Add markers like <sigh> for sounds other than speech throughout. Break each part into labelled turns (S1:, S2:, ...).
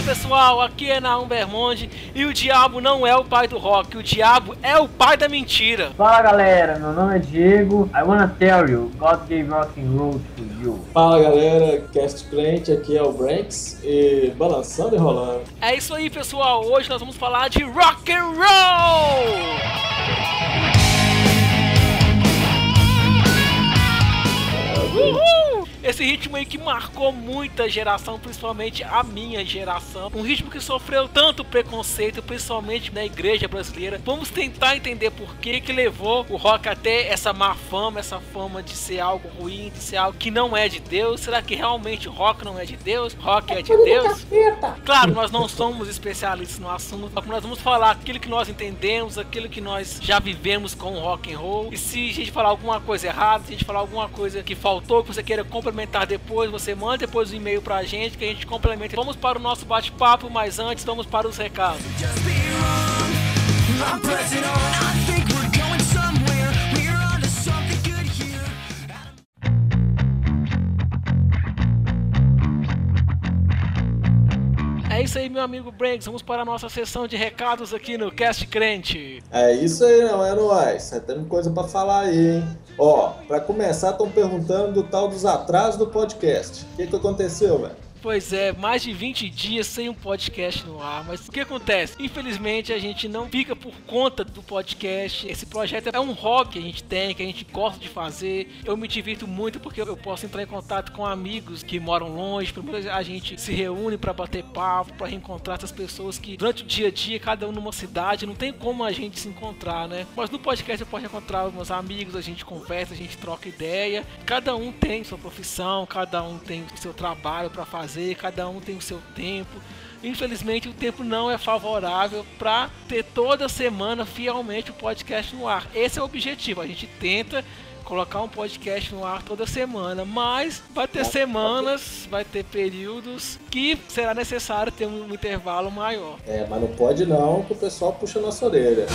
S1: Fala pessoal, aqui é Naum Bermonde e o diabo não é o pai do rock, o diabo é o pai da mentira.
S2: Fala galera, meu nome é Diego. I wanna tell you, God gave rock and roll to you.
S3: Fala galera, Cast Crente, aqui é o Branks e balançando e rolando.
S1: É isso aí pessoal, hoje nós vamos falar de rock and roll. Uhul! Esse ritmo aí que marcou muita geração, principalmente a minha geração. Um ritmo que sofreu tanto preconceito, principalmente na igreja brasileira. Vamos tentar entender por que que levou o rock até essa má fama, essa fama de ser algo ruim, de ser algo que não é de Deus. Será que realmente rock não é de Deus? Rock é de Deus? Claro, nós não somos especialistas no assunto, mas nós vamos falar aquilo que nós entendemos, aquilo que nós já vivemos com o rock and roll. E se a gente falar alguma coisa errada, se a gente falar alguma coisa que faltou, que você queira complementar depois, você manda depois o um e-mail pra gente que a gente complementa. Vamos para o nosso bate-papo, mas antes vamos para os recados. É isso aí, meu amigo Branks. Vamos para a nossa sessão de recados aqui no Cast Crente.
S3: É isso aí, não é nóis. Temos coisa pra falar aí, hein? Ó, pra começar, estão perguntando do tal dos atrasos do podcast. O que, que aconteceu, velho?
S1: Pois é, mais de 20 dias sem um podcast no ar. Mas o que acontece? Infelizmente a gente não fica por conta do podcast. Esse projeto é um hobby que a gente tem, que a gente gosta de fazer. Eu me divirto muito porque eu posso entrar em contato com amigos que moram longe. A gente se reúne para bater papo, para reencontrar essas pessoas que durante o dia a dia, cada um numa cidade, não tem como a gente se encontrar, né? Mas no podcast eu posso encontrar meus amigos, a gente conversa, a gente troca ideia. Cada um tem sua profissão, cada um tem seu trabalho para fazer fazer, cada um tem o seu tempo. Infelizmente, o tempo não é favorável para ter toda semana fielmente o podcast no ar. Esse é o objetivo. A gente tenta colocar um podcast no ar toda semana, mas vai ter semanas, vai ter períodos que será necessário ter um intervalo maior.
S3: É, mas não pode não, que o pessoal puxa nossa orelha.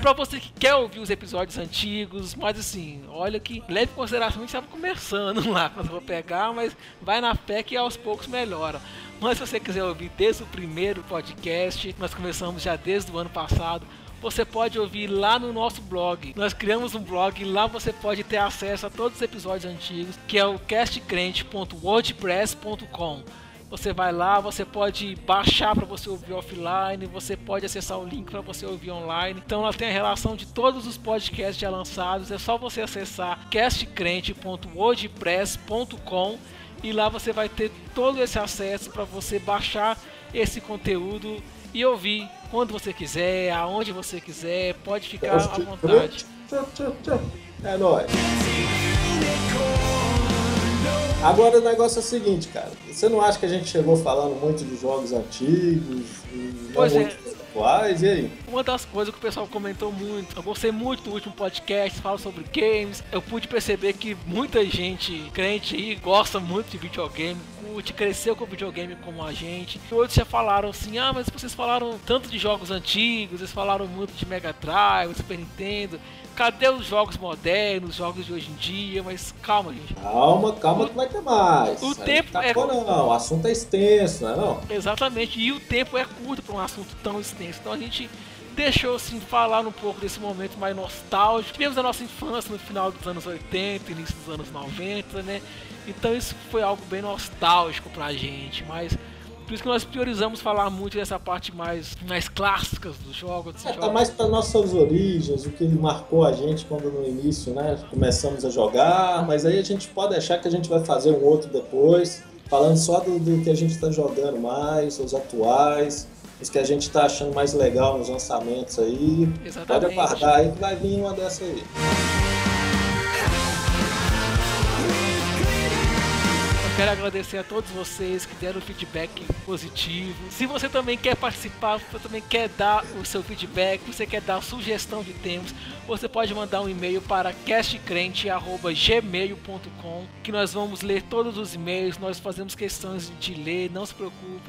S1: Pra você que quer ouvir os episódios antigos, mas assim, olha que leve em consideração que estava começando <laughs> lá quando eu vou pegar, mas vai na fé que aos poucos melhora. Mas se você quiser ouvir desde o primeiro podcast, nós começamos já desde o ano passado, você pode ouvir lá no nosso blog. Nós criamos um blog lá você pode ter acesso a todos os episódios antigos, que é o castcrente.wordpress.com. Você vai lá, você pode baixar para você ouvir offline, você pode acessar o link para você ouvir online. Então ela tem a relação de todos os podcasts já lançados. É só você acessar castcrente.wordpress.com e lá você vai ter todo esse acesso para você baixar esse conteúdo e ouvir quando você quiser, aonde você quiser, pode ficar à vontade.
S3: É nóis. Agora o negócio é o seguinte, cara. Você não acha que a gente chegou falando muito de jogos antigos e
S1: Pois
S3: não
S1: é.
S3: muito atuais? E aí?
S1: Uma das coisas que o pessoal comentou muito, eu gostei muito do último podcast, fala sobre games. Eu pude perceber que muita gente crente aí gosta muito de videogame, curte, cresceu com videogame como a gente. E outros já falaram assim: ah, mas vocês falaram tanto de jogos antigos, vocês falaram muito de Mega Drive, Super Nintendo. Cadê os jogos modernos, os jogos de hoje em dia? Mas calma, gente.
S3: Calma, calma que vai ter mais.
S1: O tempo
S3: tá
S1: é-
S3: não. O assunto é extenso, não é não?
S1: Exatamente, e o tempo é curto para um assunto tão extenso. Então a gente deixou assim falar um pouco desse momento mais nostálgico. Tivemos a nossa infância no final dos anos 80, início dos anos 90, né? Então isso foi algo bem nostálgico pra gente, mas por isso que nós priorizamos falar muito dessa parte mais, mais clássicas jogos. desses
S3: É, tá mais para nossas origens, o que marcou a gente quando no início, né? Começamos a jogar, mas aí a gente pode achar que a gente vai fazer um outro depois, falando só do, do que a gente está jogando mais, os atuais, os que a gente está achando mais legal nos lançamentos aí. Pode
S1: Exatamente.
S3: aguardar aí que vai vir uma dessa aí.
S1: Quero agradecer a todos vocês que deram feedback positivo. Se você também quer participar, você também quer dar o seu feedback, você quer dar sugestão de temas, você pode mandar um e-mail para castcrente@gmail.com, que nós vamos ler todos os e-mails, nós fazemos questões de ler, não se preocupe.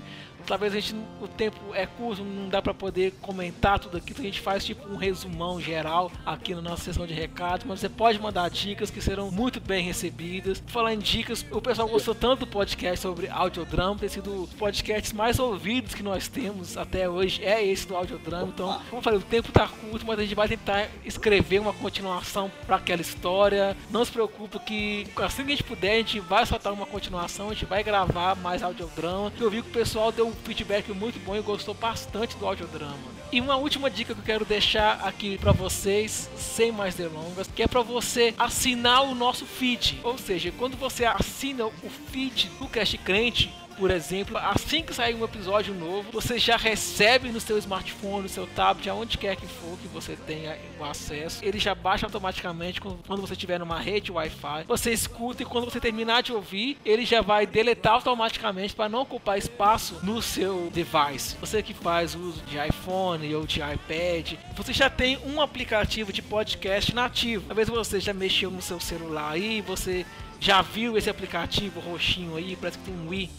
S1: Talvez a gente o tempo é curto, não dá para poder comentar tudo aqui, então a gente faz tipo um resumão geral aqui na nossa sessão de recados, mas você pode mandar dicas que serão muito bem recebidas. Falar em dicas, o pessoal gostou tanto do podcast sobre audiodrama, tem sido os podcasts mais ouvidos que nós temos até hoje é esse do audiodrama. Então, como eu falei, o tempo tá curto, mas a gente vai tentar escrever uma continuação para aquela história. Não se preocupe que assim que a gente puder, a gente vai soltar uma continuação, a gente vai gravar mais audiodrama. Eu vi que o pessoal deu feedback muito bom e gostou bastante do audiodrama. E uma última dica que eu quero deixar aqui para vocês, sem mais delongas, que é para você assinar o nosso feed. Ou seja, quando você assina o feed do Cast Crente, por exemplo, assim que sair um episódio novo, você já recebe no seu smartphone, no seu tablet, aonde quer que for que você tenha o acesso. Ele já baixa automaticamente quando você estiver numa rede Wi-Fi. Você escuta e quando você terminar de ouvir, ele já vai deletar automaticamente para não ocupar espaço no seu device. Você que faz uso de iPhone ou de iPad, você já tem um aplicativo de podcast nativo. Talvez você já mexeu no seu celular aí, você já viu esse aplicativo roxinho aí, parece que tem um i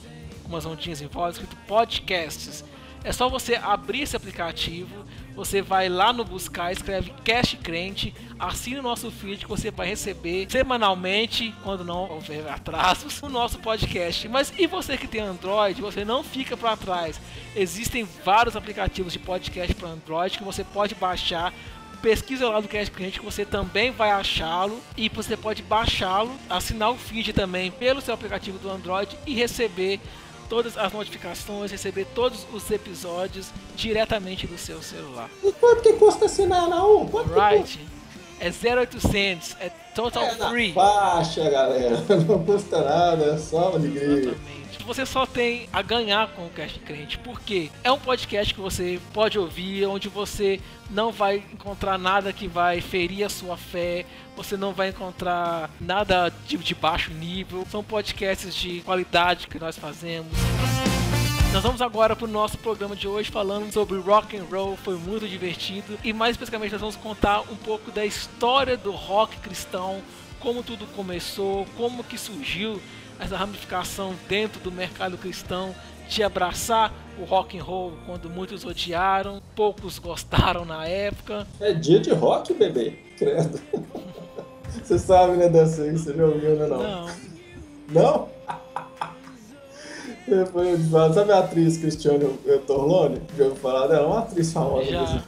S1: umas ondinhas em volta escrito podcasts. É só você abrir esse aplicativo, você vai lá no buscar, escreve Cast Crente, assine o nosso feed que você vai receber semanalmente, quando não houver atrasos, o nosso podcast. Mas e você que tem Android, você não fica para trás. Existem vários aplicativos de podcast para Android que você pode baixar pesquisa lá do Cast Crente que você também vai achá-lo e você pode baixá-lo, assinar o feed também pelo seu aplicativo do Android e receber todas as notificações, receber todos os episódios diretamente do seu celular.
S3: E quanto que custa assinar na U?
S1: right. É 0800, é total
S3: é
S1: free.
S3: Baixa, galera. <laughs> Não custa nada, é só alegria.
S1: Exatamente. Você só tem a ganhar com o Cast Crente, porque é um podcast que você pode ouvir, onde você não vai encontrar nada que vai ferir a sua fé, você não vai encontrar nada de, de baixo nível. São podcasts de qualidade que nós fazemos. Nós vamos agora para o nosso programa de hoje falando sobre rock and roll, foi muito divertido e mais especificamente nós vamos contar um pouco da história do rock cristão, como tudo começou, como que surgiu essa ramificação dentro do mercado cristão de abraçar o rock and roll quando muitos odiaram, poucos gostaram na época.
S3: É dia de rock, bebê. Credo. <laughs> Você sabe, né, aí? Você já ouviu, né? Não?
S1: Não.
S3: Não? Depois, sabe a atriz Cristiane Torlone? Já ouviu falar dela? Uma atriz famosa.
S1: Já.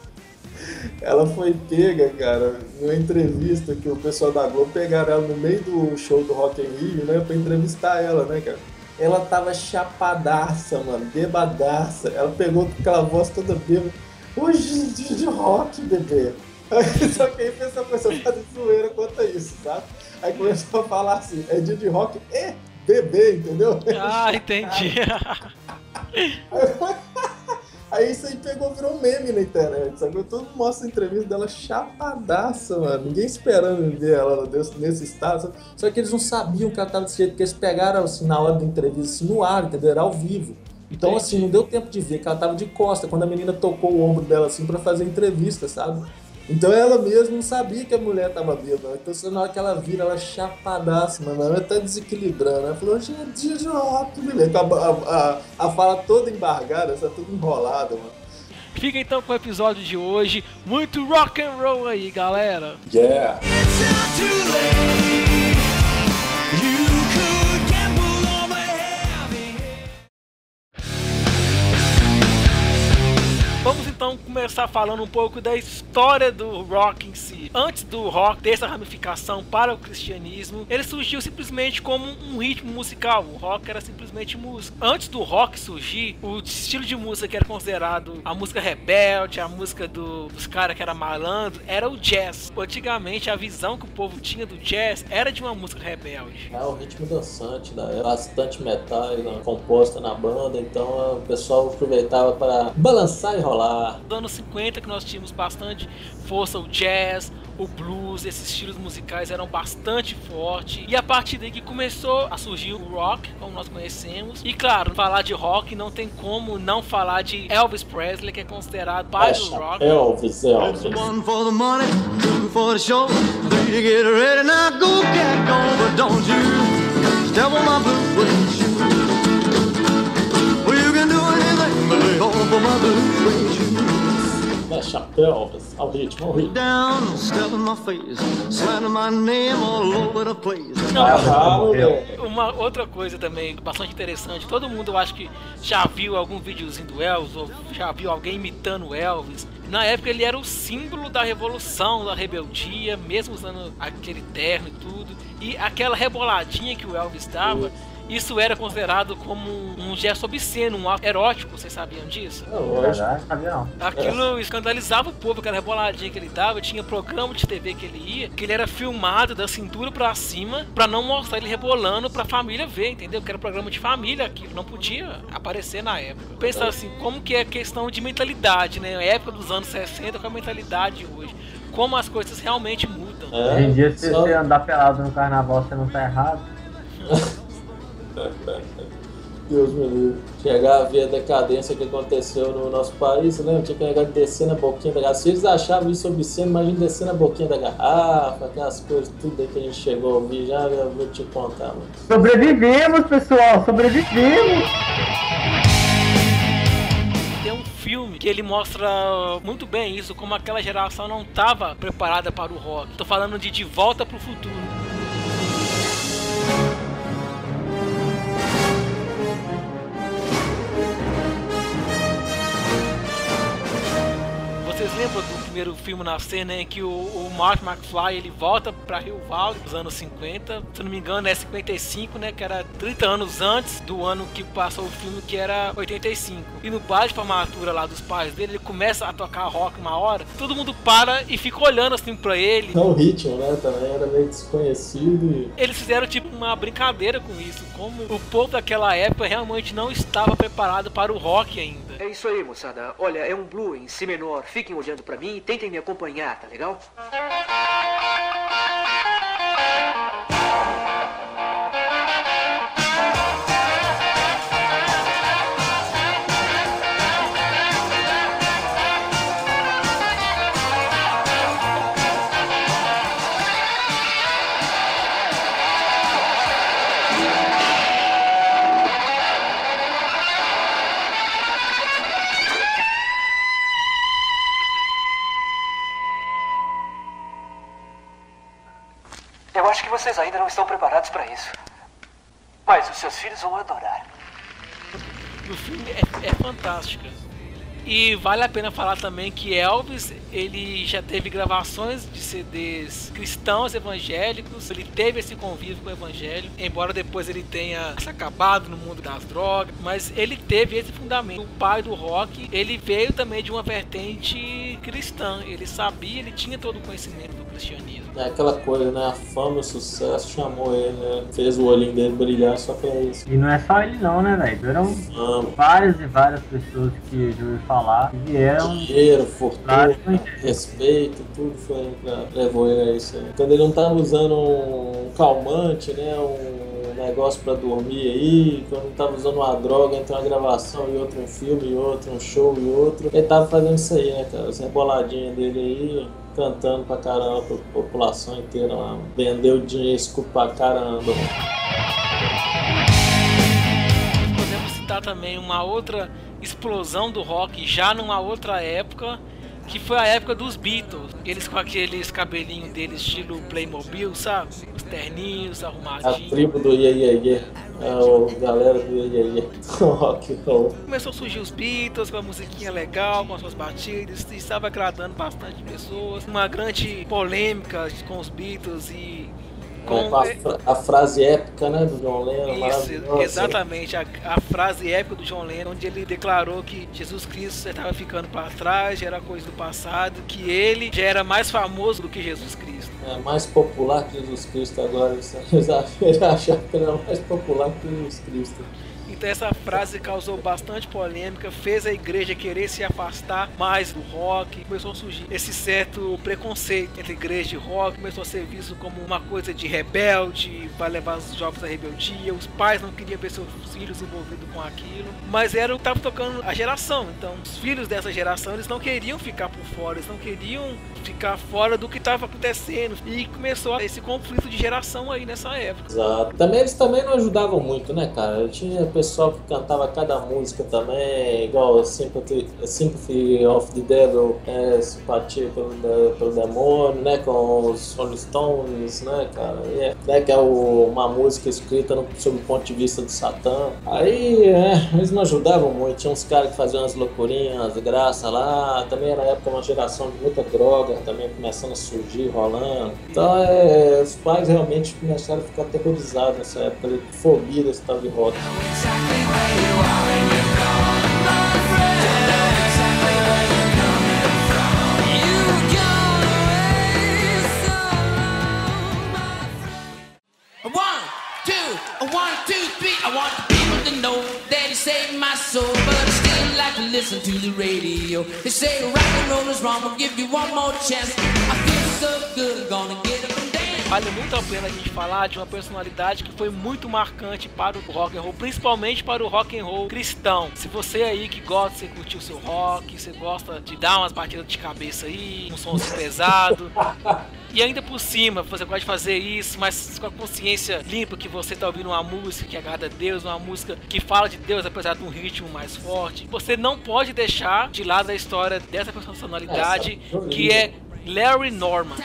S3: Ela foi pega, cara, numa entrevista que o pessoal da Globo pegaram ela no meio do show do Rock in Rio, né? Pra entrevistar ela, né, cara? Ela tava chapadaça, mano, bebadaça. Ela pegou com aquela voz toda bêbada. Hoje dia de rock, bebê. <laughs> Só que aí o pessoal começou a fazer zoeira quanto a isso, sabe? Aí começou a falar assim, é dia de rock e bebê, entendeu?
S1: Ah, entendi. <laughs>
S3: Aí isso aí pegou, virou meme na internet, sabe? Todo mundo mostra a entrevista dela chapadaça, mano. Ninguém esperando ver ela nesse estado. Sabe? Só que eles não sabiam que ela tava desse jeito, porque eles pegaram assim, na hora da entrevista assim, no ar, entendeu? Era ao vivo. Então, Entendi. assim, não deu tempo de ver que ela tava de costa, quando a menina tocou o ombro dela assim para fazer a entrevista, sabe? Então ela mesma não sabia que a mulher tava bêbada. Então na hora que ela vira, ela chapadaça, mano. Ela tá desequilibrando. Ela falou, gente, dia de rock, beleza. A, a, a, fala toda embargada, tá tudo enrolada, mano.
S1: Fica então com o episódio de hoje. Muito rock and roll aí, galera.
S3: Yeah.
S1: Vamos então começar falando um pouco da história do rock em si. Antes do rock ter essa ramificação para o cristianismo, ele surgiu simplesmente como um ritmo musical. O rock era simplesmente música. Antes do rock surgir, o estilo de música que era considerado a música rebelde, a música do, dos caras que era malandro, era o jazz. Antigamente a visão que o povo tinha do jazz era de uma música rebelde.
S3: É o ritmo dançante, né? bastante metal né? composta na banda, então o pessoal aproveitava para balançar e rolar
S1: anos 50 que nós tínhamos bastante força o jazz, o blues, esses estilos musicais eram bastante fortes. E a partir daí que começou a surgir o rock, como nós conhecemos. E claro, falar de rock não tem como não falar de Elvis Presley, que é considerado pai do rock.
S3: Elvis, Elvis.
S4: One for the money, two for the show. Three get ready now, go get going, but don't you step on my blue suede shoe. Well, you can do anything. blue suede shoes.
S3: Né, chapéu, ao ritmo, ao ritmo.
S4: Down, step in my face, my name all over the place.
S1: Não,
S3: Ah, velho.
S1: Uma outra coisa também bastante interessante, todo mundo eu acho que já viu algum videozinho do Elvis, ou já viu alguém imitando o Elvis. Na época ele era o símbolo da revolução, da rebeldia, mesmo usando aquele terno e tudo. E aquela reboladinha que o Elvis dava, isso era considerado como um gesto obsceno, um ato erótico, vocês sabiam disso?
S3: É lógico.
S2: Verdade, sabia não.
S1: Aquilo escandalizava o povo, aquela reboladinha que ele dava. Tinha programa de TV que ele ia, que ele era filmado da cintura pra cima, pra não mostrar ele rebolando pra família ver, entendeu? Que era programa de família, aquilo não podia aparecer na época. Pensa assim, como que é questão de mentalidade, né? A época dos anos 60 com a mentalidade hoje. Como as coisas realmente mudam.
S3: É,
S2: Hoje em dia, se
S3: só-
S2: você andar pelado no carnaval, você não tá errado. <laughs>
S3: Deus me livre. Chegar a ver a decadência que aconteceu no nosso país, né? Tinha que negar de descer na boquinha da garrafa. Se eles achavam isso obsceno, imagina descer na boquinha da garrafa, aquelas coisas, tudo aí que a gente chegou a ouvir já, eu vou te contar, mano.
S2: Sobrevivemos, pessoal! Sobrevivemos!
S1: Tem um filme que ele mostra muito bem isso, como aquela geração não estava preparada para o rock. Tô falando de De Volta pro Futuro. Primeiro filme na cena em que o, o Mark McFly ele volta pra Rio Valley nos anos 50? Se não me engano é 55, né? Que era 30 anos antes do ano que passou o filme, que era 85. E no baile de formatura lá dos pais dele, ele começa a tocar rock uma hora, todo mundo para e fica olhando assim pra ele.
S3: Não, o ritmo, né? Também era meio desconhecido.
S1: Eles fizeram tipo uma brincadeira com isso, como o povo daquela época realmente não estava preparado para o rock ainda.
S5: É isso aí, moçada. Olha, é um blue em si menor. Fiquem olhando pra mim e tentem me acompanhar, tá legal? Não estão preparados pra isso. Mas os seus filhos vão adorar.
S1: O filme é, é fantástico. E vale a pena falar também que Elvis, ele já teve gravações de CDs cristãos evangélicos, ele teve esse convívio com o evangelho, embora depois ele tenha se acabado no mundo das drogas, mas ele teve esse fundamento. O pai do rock, ele veio também de uma vertente cristã, ele sabia, ele tinha todo o conhecimento cristianismo.
S3: É aquela coisa, né? A fama o sucesso chamou ele, né? Fez o olhinho dele brilhar só pra isso.
S2: E não é só ele não, né, velho? Eram
S3: Fama,
S2: várias e várias pessoas que já ouvi falar que vieram
S3: dinheiro, fortuna, respeito, tudo foi pra, levou ele a isso aí. Quando ele não tava usando um calmante, né? Um negócio pra dormir aí, quando não tava usando uma droga entre uma gravação e outra, um filme e outro, um show e outro, ele tava fazendo isso aí, né, cara? As reboladinhas dele aí, cantando pra caramba pra população inteira lá. Vendeu escuta pra caramba.
S1: Podemos citar também uma outra explosão do rock já numa outra época, que foi a época dos Beatles. Eles com aqueles cabelinhos deles estilo Playmobil, sabe? Os terninhos
S3: A
S1: arrumadinhos.
S3: tribo do Iê Iê Iê. O galera do Iê Iê Iê. Rock and roll.
S1: Começou a surgir os Beatles com a musiquinha legal, com as suas batidas, e estava agradando bastante pessoas. Uma grande polêmica com os Beatles e com.
S3: É, a, a frase épica, né, do John Lennon,
S1: Isso, exatamente. A, a frase épica do John Lennon, onde ele declarou que Jesus Cristo estava ficando para trás, era coisa do passado, que ele já era mais famoso do que Jesus Cristo.
S3: É mais popular que Jesus Cristo agora. acham <laughs> ele achava que ele era mais popular que Jesus Cristo.
S1: Então essa frase causou bastante polêmica, fez a igreja querer se afastar mais do rock, começou a surgir esse certo preconceito entre igreja e rock, começou a ser visto como uma coisa de rebelde, vai levar os jovens à rebeldia, os pais não queriam ver seus filhos envolvidos com aquilo, mas era o que estava tocando a geração, então os filhos dessa geração eles não queriam ficar por fora, eles não queriam ficar fora do que estava acontecendo e começou esse conflito de geração aí nessa época.
S3: Exato. Também eles também não ajudavam muito, né, cara? Tinha pessoal que cantava cada música também, igual Sympathy, Sympathy of the Devil, é, Simpatia pelo, pelo Demônio, né? Com os Rolling Stones, né, cara? É, né, que é o, uma música escrita no, sob o ponto de vista do Satã. Aí, é, eles não ajudavam muito. Tinha uns caras que faziam umas loucurinhas, graça lá. Também era época uma geração de muita droga, também começando a surgir, rolando. Então, é, os pais realmente começaram a ficar aterrorizados nessa época de fobia desse tal de rock.
S6: One, two, three. I want people to know that he saved my soul, but I still like to listen to the radio. They say rock and roll is wrong, I'll give you one more chance. I feel so good, gonna get up.
S1: Vale muito a pena a gente falar de uma personalidade que foi muito marcante para o rock and roll, principalmente para o rock and roll cristão. Se você aí que gosta, você curtir o seu rock, você gosta de dar umas batidas de cabeça aí, um som pesado, e ainda por cima, você gosta de fazer isso, mas com a consciência limpa que você está ouvindo uma música que agrada a Deus, uma música que fala de Deus apesar de um ritmo mais forte, você não pode deixar de lado a história dessa personalidade
S3: Essa,
S1: que é Larry Norman.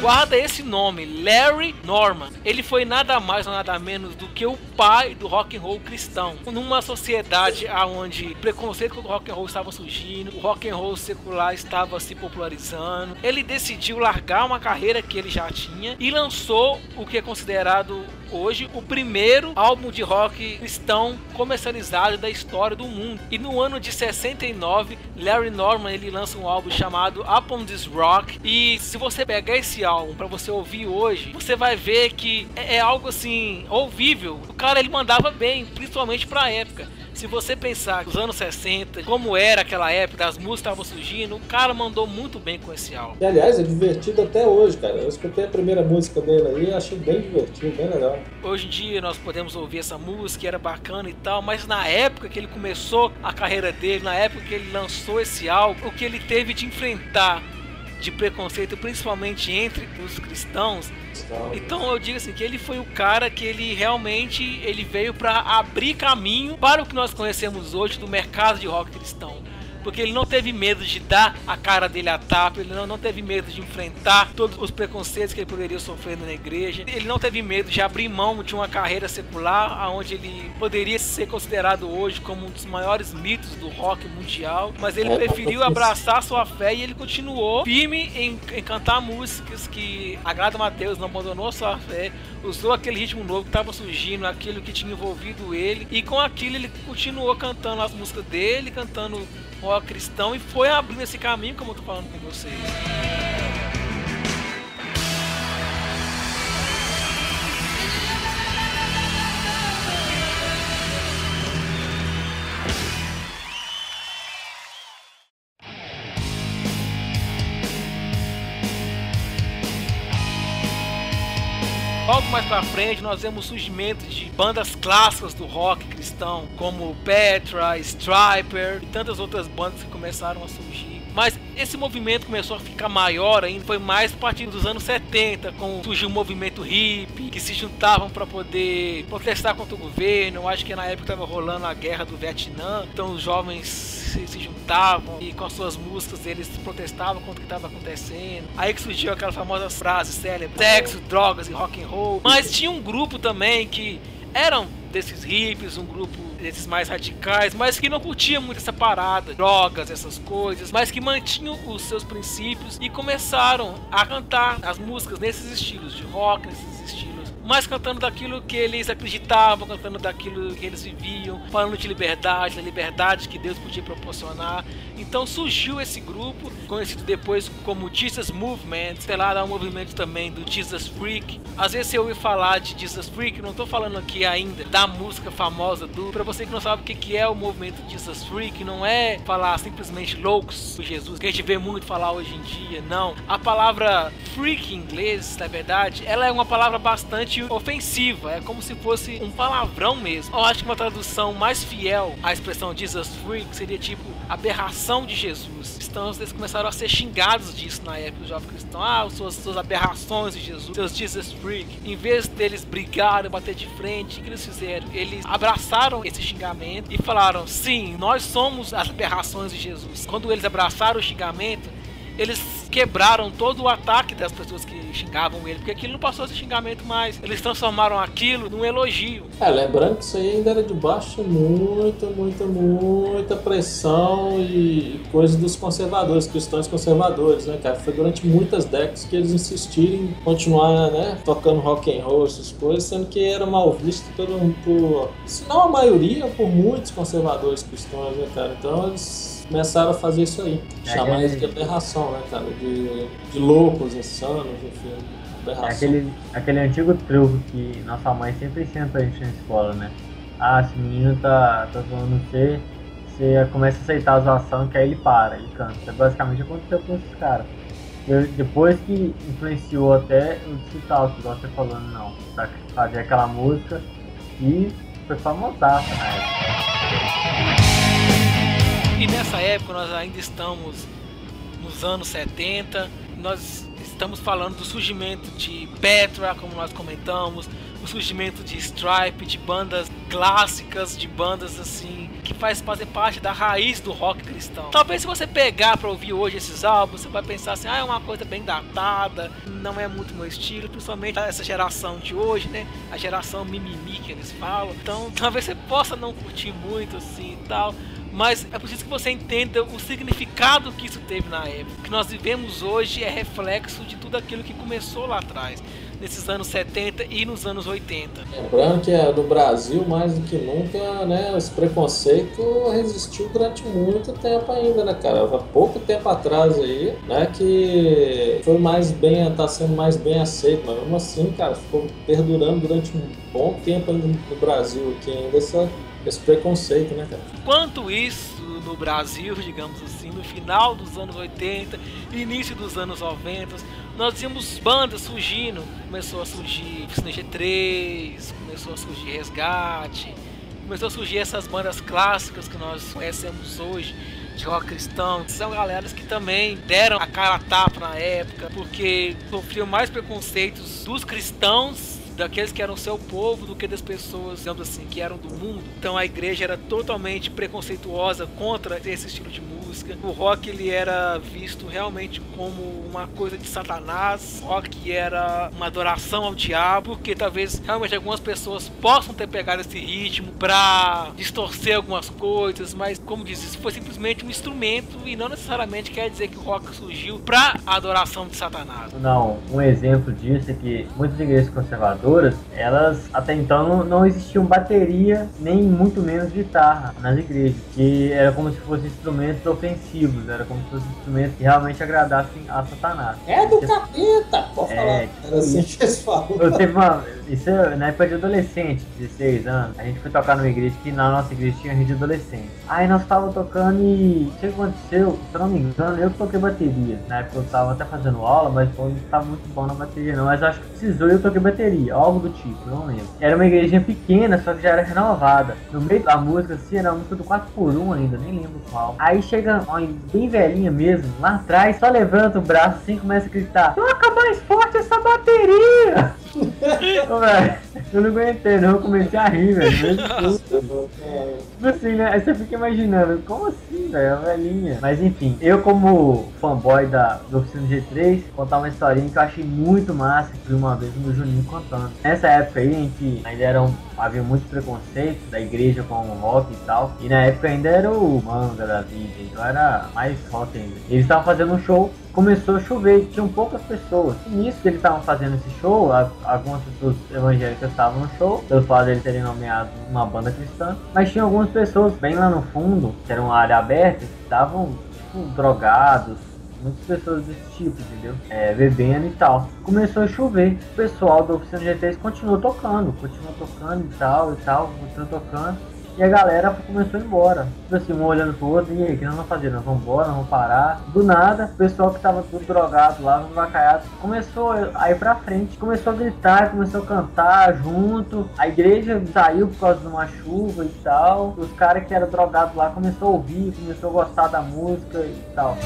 S1: Guarda esse nome, Larry Norman. Ele foi nada mais ou nada menos do que o pai do rock and roll cristão. Numa sociedade onde preconceito contra o rock and roll estava surgindo, o rock and roll secular estava se popularizando, ele decidiu largar uma carreira que ele já tinha e lançou o que é considerado hoje o primeiro álbum de rock cristão comercializado da história do mundo. E no ano de 69, Larry Norman ele lança um álbum chamado Upon This Rock. E se você pegar esse álbum para você ouvir hoje, você vai ver que é, é algo assim ouvível. O cara ele mandava bem, principalmente para a época. Se você pensar nos anos 60, como era aquela época, as músicas estavam surgindo, o cara mandou muito bem com esse álbum.
S3: E, aliás, é divertido até hoje, cara. Eu escutei a primeira música dele aí e achei bem divertido, bem legal.
S1: Hoje em dia nós podemos ouvir essa música, era bacana e tal, mas na época que ele começou a carreira dele, na época que ele lançou esse álbum, o que ele teve de enfrentar de preconceito, principalmente entre os cristãos. Então eu digo assim que ele foi o cara que ele realmente ele veio para abrir caminho para o que nós conhecemos hoje do mercado de rock cristão. Porque ele não teve medo de dar a cara dele a tapa, ele não, não teve medo de enfrentar todos os preconceitos que ele poderia sofrer na igreja. Ele não teve medo de abrir mão de uma carreira secular, onde ele poderia ser considerado hoje como um dos maiores mitos do rock mundial. Mas ele preferiu abraçar sua fé e ele continuou firme em, em cantar músicas que agradam a Deus, não abandonou sua fé, usou aquele ritmo novo que estava surgindo, aquilo que tinha envolvido ele, e com aquilo ele continuou cantando as músicas dele, cantando cristão e foi abrindo esse caminho, como eu tô falando com vocês. Mais pra frente, nós vemos o surgimento de bandas clássicas do rock cristão, como Petra, Striper e tantas outras bandas que começaram a surgir. Mas esse movimento começou a ficar maior ainda, foi mais a partir dos anos 70, com surgiu o movimento hippie, que se juntavam para poder protestar contra o governo. Acho que na época estava rolando a guerra do Vietnã, então os jovens se, se juntavam e com as suas músicas eles protestavam contra o que estava acontecendo. Aí que surgiu aquelas famosas frases célebres: sexo, drogas e rock and roll. Mas tinha um grupo também que eram desses hippies, um grupo desses mais radicais, mas que não curtia muito essa parada, drogas, essas coisas, mas que mantinham os seus princípios e começaram a cantar as músicas nesses estilos de rock, nesses estilos mas cantando daquilo que eles acreditavam, cantando daquilo que eles viviam, falando de liberdade, da liberdade que Deus podia proporcionar. Então surgiu esse grupo, conhecido depois como Jesus Movement, sei lá, um movimento também do Jesus Freak. Às vezes você ouve falar de Jesus Freak, não estou falando aqui ainda da música famosa do. Para você que não sabe o que é o movimento Jesus Freak, não é falar simplesmente loucos por Jesus, que a gente vê muito falar hoje em dia, não. A palavra freak em inglês, na verdade, ela é uma palavra bastante ofensiva, é como se fosse um palavrão mesmo. Eu acho que uma tradução mais fiel à expressão Jesus Freak seria tipo aberração de Jesus. cristãos eles começaram a ser xingados disso na época, os jovens cristãos. Ah, suas, suas aberrações de Jesus, seus Jesus freak. Em vez deles brigarem, bater de frente, o que eles fizeram? Eles abraçaram esse xingamento e falaram: sim, nós somos as aberrações de Jesus. Quando eles abraçaram o xingamento, eles quebraram todo o ataque das pessoas que xingavam ele, porque aquilo não passou a ser xingamento mais. Eles transformaram aquilo num elogio.
S3: É, lembrando que isso aí ainda era debaixo de muita, muita, muita pressão e coisa dos conservadores, cristãos conservadores, né, cara? Foi durante muitas décadas que eles insistiram em continuar, né, tocando rock and roll, essas coisas, sendo que era mal visto por, por se não a maioria, por muitos conservadores cristãos, né, cara? Então eles começaram a fazer isso aí.
S2: É
S3: chamar
S2: aquele-
S3: isso de aberração, né, cara? De, de loucos, insanos, enfim.
S2: É
S3: Aberração.
S2: aquele, aquele antigo truque que nossa mãe sempre ensina pra gente na escola, né? Ah, se o menino tá, tá zoando você, você começa a aceitar a zoação que aí ele para, ele canta. É basicamente o que aconteceu com esses caras. Depois que influenciou até o digital, que você falando, não, pra fazer aquela música e foi famosaça na época.
S1: E nessa época nós ainda estamos nos anos 70, nós estamos falando do surgimento de Petra, como nós comentamos, o surgimento de Stripe, de bandas clássicas, de bandas assim, que faz fazer parte da raiz do rock cristão. Talvez se você pegar para ouvir hoje esses álbuns, você vai pensar assim, ah, é uma coisa bem datada, não é muito meu estilo, principalmente essa geração de hoje, né? A geração mimimi que eles falam. Então, <laughs> talvez você possa não curtir muito assim e tal, mas é preciso que você entenda o significado que isso teve na época. O que nós vivemos hoje é reflexo de tudo aquilo que começou lá atrás, nesses anos 70 e nos anos 80.
S3: Lembrando que é do Brasil, mais do que nunca, né, esse preconceito resistiu durante muito tempo ainda, né, cara? Há pouco tempo atrás aí, né, que foi mais bem, tá sendo mais bem aceito, mas mesmo assim, cara, ficou perdurando durante um bom tempo ainda no Brasil aqui ainda essa, esse preconceito, né, cara?
S1: Enquanto isso, no Brasil, digamos assim, no final dos anos 80, início dos anos 90, nós vimos bandas surgindo. Começou a surgir Oficina G3, começou a surgir Resgate, começou a surgir essas bandas clássicas que nós conhecemos hoje. De rock cristão, são galeras que também deram a cara a tapa na época, porque sofriam mais preconceitos dos cristãos daqueles que eram seu povo do que das pessoas, digamos assim, que eram do mundo. Então a igreja era totalmente preconceituosa contra esse estilo de música. O rock ele era visto realmente como uma coisa de Satanás. O rock era uma adoração ao diabo, porque talvez realmente algumas pessoas possam ter pegado esse ritmo para distorcer algumas coisas, mas como diz, isso foi simplesmente um instrumento e não necessariamente quer dizer que o rock surgiu para adoração de Satanás.
S2: Não, um exemplo disso é que muitas igrejas conservadoras, elas até então não, existiam bateria, nem muito menos guitarra nas igrejas, que era como se fossem instrumentos ofensivos, era como se fossem instrumentos que realmente agradassem a Satanás.
S3: É do capeta, pode
S2: É,
S3: falar. Era assim que eles falam.
S2: Eu teve uma. Isso é na época de adolescente, 16 anos. A gente foi tocar numa igreja que na nossa igreja tinha rede de adolescente. Aí nós tava tocando e. O que aconteceu? Se eu não me engano, eu que toquei bateria. Na época eu tava até fazendo aula, mas não tava muito bom na bateria não. Mas acho que precisou e eu toquei bateria, algo do tipo, não lembro. Era uma igrejinha pequena, só que já era renovada. No meio da música, assim, era uma música do 4x1 ainda, nem lembro qual. Aí chega uma bem velhinha mesmo, lá atrás, só levanta o braço assim e começa a gritar: Toca mais forte essa bateria! Velho, eu não aguentei, não. Eu comecei a rir, velho.
S3: É,
S2: Tipo assim, né? Aí você fica imaginando, como assim, velho? A velhinha. Mas enfim, eu como fanboy da, do Oficina G3, vou contar uma historinha que eu achei muito massa, que uma vez no Juninho contando. Nessa época aí, em que ainda eram, havia muito preconceito da igreja com o rock e tal, e na época ainda era o manga da vida, então era mais rock ainda. Eles estavam fazendo um show começou a chover, tinham poucas pessoas. E nisso que eles estavam fazendo esse show, algumas pessoas evangélicas estavam no show, pelo fato de eles terem nomeado uma banda cristã, mas tinha algumas pessoas bem lá no fundo, que era uma área aberta, que estavam tipo, drogados, muitas pessoas desse tipo, entendeu? É, bebendo e tal. Começou a chover, o pessoal do Oficina GTs continuou tocando, continuou tocando e tal e tal, continuou tocando. E a galera começou a ir embora. Tipo assim, um olhando pro outro, e aí, o que nós vamos fazer? Nós vamos embora, nós vamos parar. Do nada, o pessoal que tava tudo drogado lá, vacaiado, começou a ir pra frente, começou a gritar, começou a cantar junto. A igreja saiu por causa de uma chuva e tal. Os caras que eram drogados lá começou a ouvir, começou a gostar da música e tal.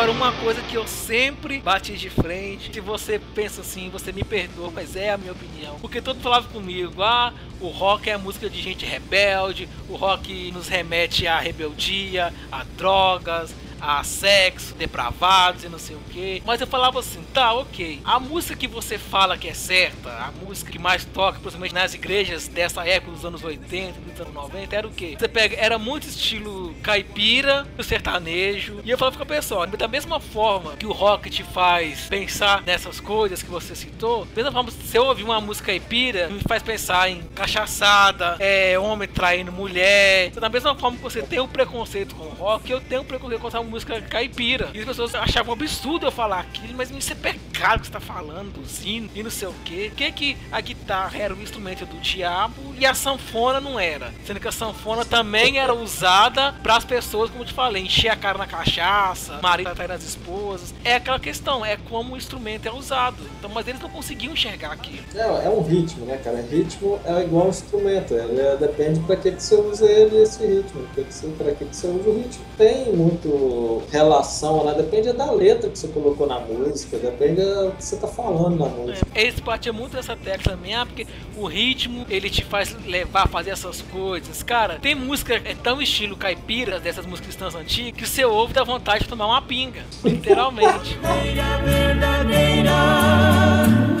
S1: Agora, uma coisa que eu sempre bati de frente, se você pensa assim, você me perdoa, mas é a minha opinião. Porque todo falava comigo, ah, o rock é música de gente rebelde, o rock nos remete à rebeldia, a drogas, a sexo, depravados e não sei o que. Mas eu falava assim, tá, ok. A música que você fala que é certa, a música que mais toca, principalmente nas igrejas dessa época, dos anos 80, dos anos 90, era o que? Você pega, era muito estilo caipira, o sertanejo. E eu falava com a pessoa, da mesma forma que o rock te faz pensar nessas coisas que você citou, da mesma forma, se eu ouvir uma música caipira, me faz pensar em cachaçada, é, homem traindo mulher. Então, da mesma forma que você tem um preconceito com o rock, eu tenho um preconceito com essa música caipira. E as pessoas achavam absurdo eu falar aquilo, mas isso é pecado que você tá falando, do sino e não sei o que. Por que, que a guitarra era um instrumento do diabo e a sanfona não era? Sendo que a sanfona também era usada para as pessoas, como eu te falei, encher a cara na cachaça, marido atrás das esposas. É aquela questão, é como o instrumento é usado. Então, mas eles não conseguiam enxergar aquilo.
S3: É, é um ritmo, né, cara? Ritmo é igual um instrumento. Ele é- depende pra que, que você usa ele, esse ritmo. Pra que, que você usa o ritmo. Tem muito relação, né? Depende da letra que você colocou na música, depende do que você tá falando na música.
S1: É, Eles batem muito nessa tecla também, ah, porque o ritmo ele te faz levar a fazer essas coisas. Cara, tem música é tão estilo caipira dessas músicas cristãs antigas que você ouve dá vontade de tomar uma pinga, literalmente. <laughs>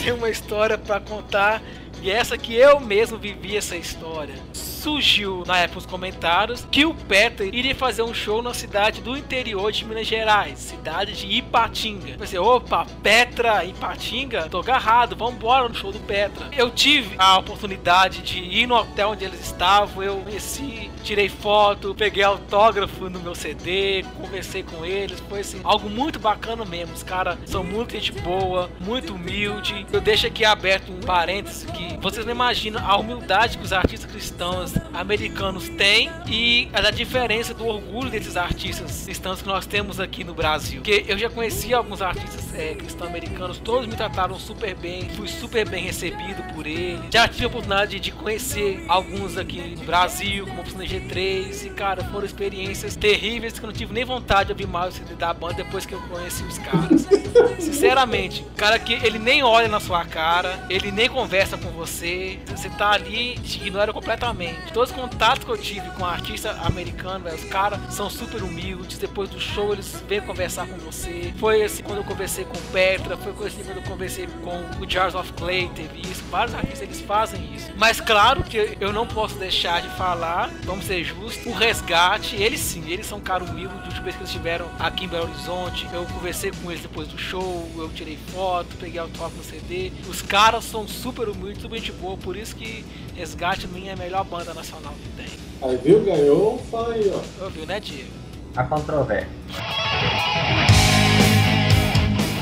S1: tenho uma história pra contar e essa que eu mesmo vivi essa história. Surgiu na época nos comentários que o Peter iria fazer um show na cidade do interior de Minas Gerais, cidade de Ipatinga. Eu pensei, opa, Petra, Ipatinga? Tô agarrado, vambora no show do Petra. Eu tive a oportunidade de ir no hotel onde eles estavam, eu conheci, tirei foto, peguei autógrafo no meu CD, conversei com eles, foi assim, algo muito bacana mesmo. Os caras são muito gente boa, muito humilde. Eu deixo aqui aberto um parênteses que vocês não imaginam a humildade que os artistas cristãos americanos têm e a diferença do orgulho desses artistas cristãos que nós temos aqui no Brasil. Porque eu já conheci alguns artistas é, cristãos americanos, todos me trataram super bem, fui super bem recebido por eles. Já tive a oportunidade de conhecer alguns aqui no Brasil, como oficina G3, e cara, foram experiências terríveis que eu não tive nem vontade de ouvir mais o CD da banda depois que eu conheci os caras. <laughs> Sinceramente, cara que ele nem olha na sua cara, ele nem conversa com você, você tá ali e te ignora completamente. Todos os contatos que eu tive com artista americano, velho, os caras são super humildes. Depois do show, eles vêm conversar com você. Foi assim quando eu conversei com Petra, foi assim quando eu conversei com o Jars of Clay, teve isso. Vários artistas eles fazem isso. Mas claro que eu não posso deixar de falar, vamos ser justos, o resgate, eles sim, eles são. A última vez que eles estiveram aqui em Belo Horizonte, eu conversei com eles depois do show, eu tirei foto, peguei autógrafo no CD. Os caras são super humildes, super gente boa, por isso que Resgate minha é a melhor banda nacional que tem.
S3: Aí viu, ganhou um fã aí, ó.
S1: Ouviu, né, Diego?
S2: A controvérsia.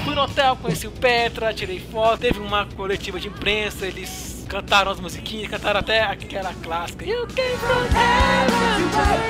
S1: Fui no hotel, conheci o Petra, tirei foto, teve uma coletiva de imprensa, eles cantaram as musiquinhas, cantaram até aquela clássica. You came from heaven to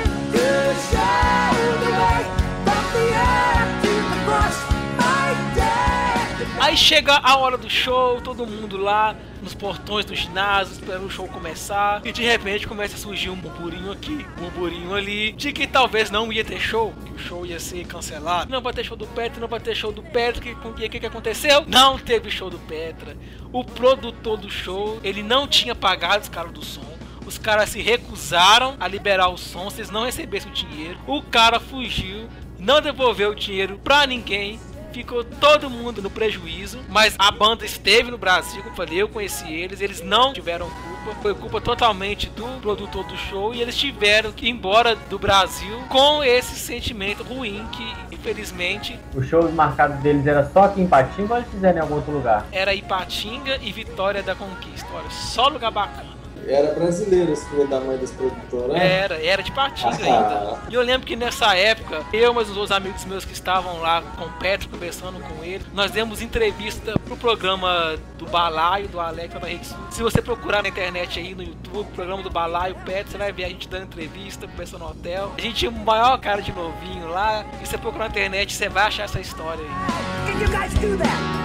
S1: Aí chega a hora do show, todo mundo lá nos portões do ginásio, esperando o show começar, e de repente começa a surgir um burburinho aqui, um burburinho ali, de que talvez não ia ter show, que o show ia ser cancelado. Não vai ter show do Petra, não vai ter show do Petra, que o que, que, que aconteceu? Não teve show do Petra. O produtor do show, ele não tinha pagado os caras do som. Os caras se recusaram a liberar o som se eles não recebessem o dinheiro. O cara fugiu, não devolveu o dinheiro pra ninguém. Ficou todo mundo no prejuízo, mas a banda esteve no Brasil, como eu falei, eu conheci eles, eles não tiveram culpa, foi culpa totalmente do produtor do show e eles tiveram que ir embora do Brasil com esse sentimento ruim que, infelizmente,
S2: Os shows marcados deles era só aqui em Patinga ou eles fizeram em algum outro lugar?
S1: era Ipatinga e Vitória da Conquista. Olha, só lugar bacana.
S3: Era brasileiro esse filho da mãe desse produtor, né?
S1: Era, era de Patinga
S3: Ah.
S1: ainda. E eu lembro que nessa época, eu e os outros amigos meus que estavam lá com o Petro, conversando com ele, nós demos entrevista pro programa do Balaio, do Alex da Rede Sul. Se você procurar na internet aí, no YouTube, programa do Balaio, o Petro, você vai ver a gente dando entrevista, conversando no hotel. A gente tinha o maior cara de novinho lá, e você procurar na internet, você vai achar essa história aí.
S6: Can you guys do that?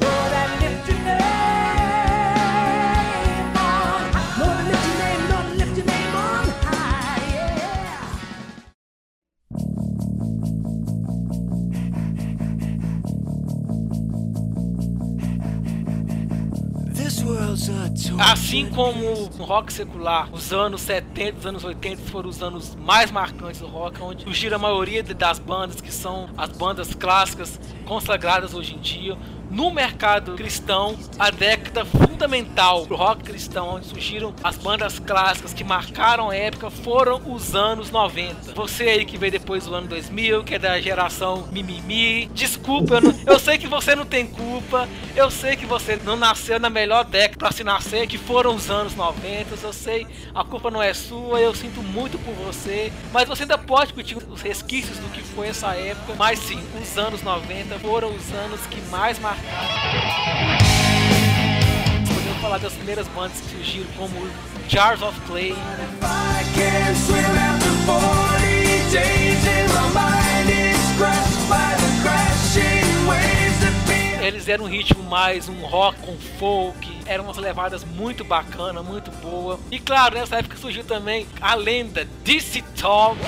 S6: More than
S1: Assim como no rock secular, os anos 70 os anos 80 foram os anos mais marcantes do rock, onde surgiram a maioria das bandas que são as bandas clássicas consagradas hoje em dia. No mercado cristão, a década fundamental pro rock cristão, onde surgiram as bandas clássicas que marcaram a época, foram os anos 90. Você aí que veio depois do ano 2000, que é da geração mimimi, desculpa, eu, não- eu sei que você não tem culpa, eu sei que você não nasceu na melhor década pra se nascer, que foram os anos 90, eu sei, a culpa não é sua, eu sinto muito por você, mas você ainda pode curtir os resquícios do que foi essa época, mas sim, os anos 90 foram os anos que mais marcaram. Falar das primeiras bandas que surgiram, como Jars of Clay,
S6: I can't swim after 40 days and my mind is crushed by the crashing waves that beat.
S1: eles eram um ritmo mais um rock com folk, eram umas levadas muito bacana, muito boa. E claro, nessa época surgiu também a lenda DC Talk,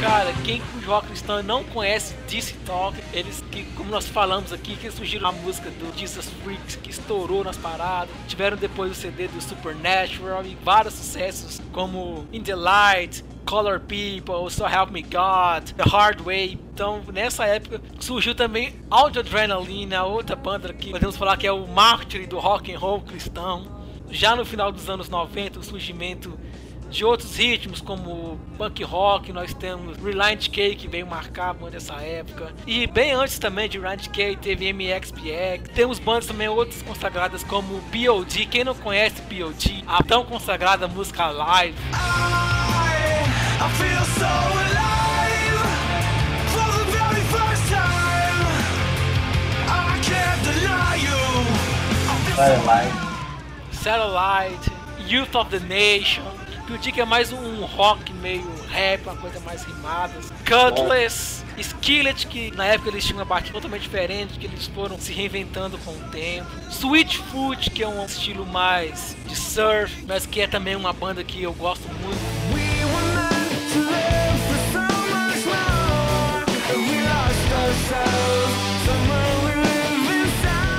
S1: Cara, quem rock cristão não conhece DC Talk, eles que, como nós falamos aqui, que surgiram a música do Jesus Freaks, que estourou nas paradas, tiveram depois o CD do Supernatural e vários sucessos como In the Light, Color People, So Help Me God, The Hard Way. Então, nessa época surgiu também Audio Adrenaline, outra banda que podemos falar que é o mártir do rock and roll cristão. Já no final dos anos 90, o surgimento de outros ritmos como punk rock, nós temos Reliant K que veio marcar a banda dessa época. E bem antes também de Reliant K teve MXPX. Temos bandas também outras consagradas como POD. Quem não conhece POD, a tão consagrada música live.
S6: I feel so alive for the very first time. I can't deny you.
S2: Vai lá.
S1: Satellite, Youth of the Nation. Que é mais um rock meio rap, uma coisa mais rimada. Cutlass, Skillet, que na época eles tinham uma batida totalmente diferente, que eles foram se reinventando com o tempo. Sweetfoot, que é um estilo mais de surf, mas que é também uma banda que eu gosto muito.
S6: We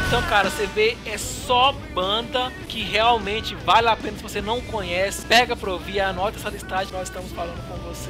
S1: Então, cara, você vê, é só banda que realmente vale a pena se você não conhece. Pega pra ouvir, anota essa listagem nós estamos falando com você.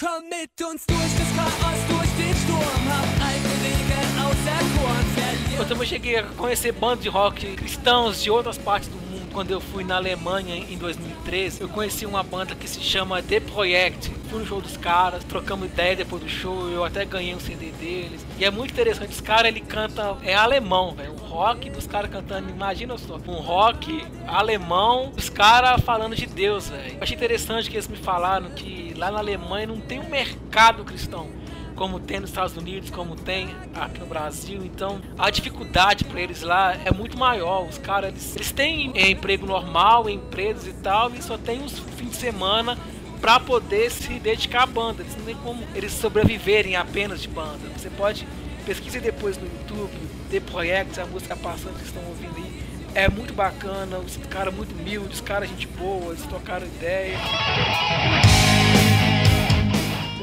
S6: Komm mit uns durch das Chaos, durch den Sturm, hab Regel auserkoren, verliert.
S1: Eu também cheguei a conhecer bandas de rock cristãos de outras partes do mundo. Quando eu fui na Alemanha em 2013, eu conheci uma banda que se chama The Project. Fui no show dos caras, trocamos ideia depois do show, eu até ganhei um CD deles. E é muito interessante, os caras ele canta é alemão, velho. O rock dos caras cantando, imagina só, um rock alemão, os caras falando de Deus, velho. Achei interessante que eles me falaram que lá na Alemanha não tem um mercado cristão como tem nos Estados Unidos, como tem aqui no Brasil. Então, a dificuldade para eles lá é muito maior. Os caras, eles, eles têm é, emprego normal, empresas e tal, e só tem os fins de semana para poder se dedicar à banda. Eles não tem como eles sobreviverem apenas de banda. Você pode Pesquisem depois no YouTube, The Project, a música passando que estão ouvindo aí. É muito bacana, os caras muito humildes, os caras gente boa, eles tocaram ideia.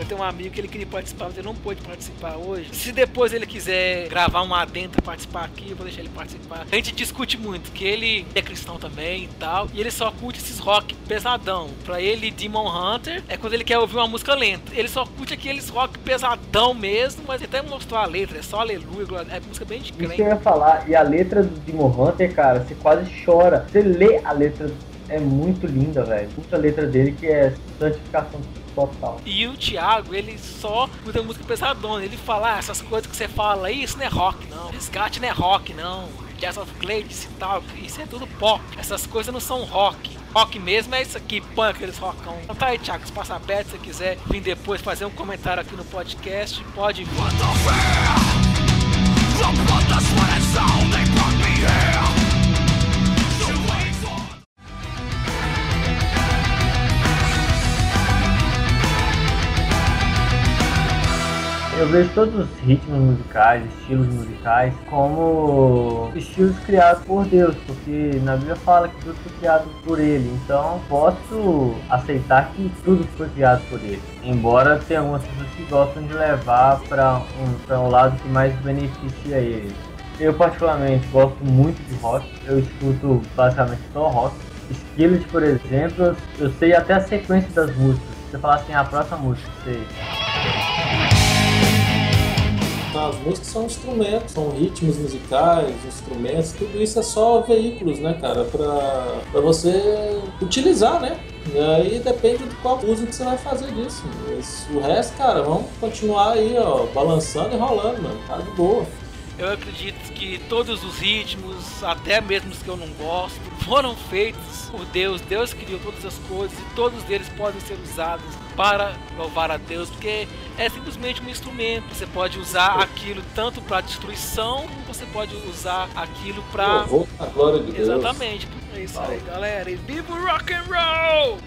S1: Eu tenho um amigo que ele queria participar, mas ele não pôde participar hoje. Se depois ele quiser gravar um adentro participar aqui, eu vou deixar ele participar. A gente discute muito, que ele é cristão também e tal, e ele só curte esses rock pesadão. Pra ele, Demon Hunter é quando ele quer ouvir uma música lenta. Ele só curte aqueles rock pesadão mesmo, mas ele até mostrou a letra, é só aleluia, é música bem de
S2: Isso que eu
S1: crente.
S2: ia falar, e a letra do Demon Hunter, cara, você quase chora. Você lê a letra, é muito linda, velho. Muita letra dele que é santificação total.
S1: E o Thiago, ele só curte a música pesadona. Ele fala, ah, essas coisas que você fala aí, isso não é rock, não. Resgate não é rock, não. Jazz of Glades e tal, isso é tudo pop. Essas coisas não são rock. Rock mesmo é isso aqui, põe aqueles rockão. Então tá aí, Thiago, espaço aberto, se você quiser vir depois fazer um comentário aqui no podcast, pode vir.
S2: Eu vejo todos os ritmos musicais, estilos musicais, como estilos criados por Deus, porque na Bíblia fala que tudo foi criado por Ele. Então posso aceitar que tudo foi criado por Ele. Embora tenha algumas pessoas que gostam de levar para um, pra um lado que mais beneficia ele. Eu particularmente gosto muito de rock, eu escuto basicamente só rock. Skillet, por exemplo, eu sei até a sequência das músicas. Se você falar assim, a próxima música, sei.
S3: As músicas são instrumentos, são ritmos musicais, instrumentos, tudo isso é só veículos, né, cara, pra, pra você utilizar, né? E aí depende de qual uso que você vai fazer disso. Mas o resto, cara, vamos continuar aí, ó, balançando e rolando, mano. Tá de boa.
S1: Eu acredito que todos os ritmos, até mesmo os que eu não gosto, foram feitos por Deus. Deus criou todas as coisas e todos eles podem ser usados para louvar a Deus, porque é simplesmente um instrumento. Você pode usar aquilo tanto para destruição, como você pode usar aquilo para
S3: a glória de Deus.
S1: Exatamente. É isso aí, galera. E viva o rock and roll!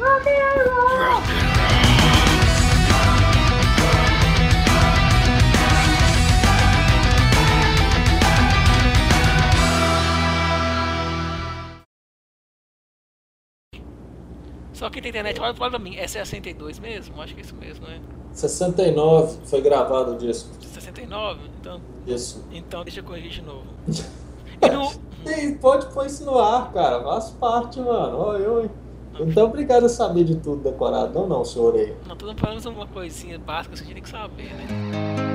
S1: Só quem tem internet, olha pra mim. É 62 mesmo? Acho que é isso mesmo, né?
S3: 69 foi gravado o disco.
S1: 69? Então,
S3: Isso.
S1: então deixa eu corrigir de novo. <laughs> E no,
S3: E pode pôr isso no ar, cara. Faz parte, mano. Oi, oi. Então, obrigado a saber de tudo decorado. Não, não, senhor aí.
S1: Não, tô falando uma coisinha básica, você tinha que saber, né?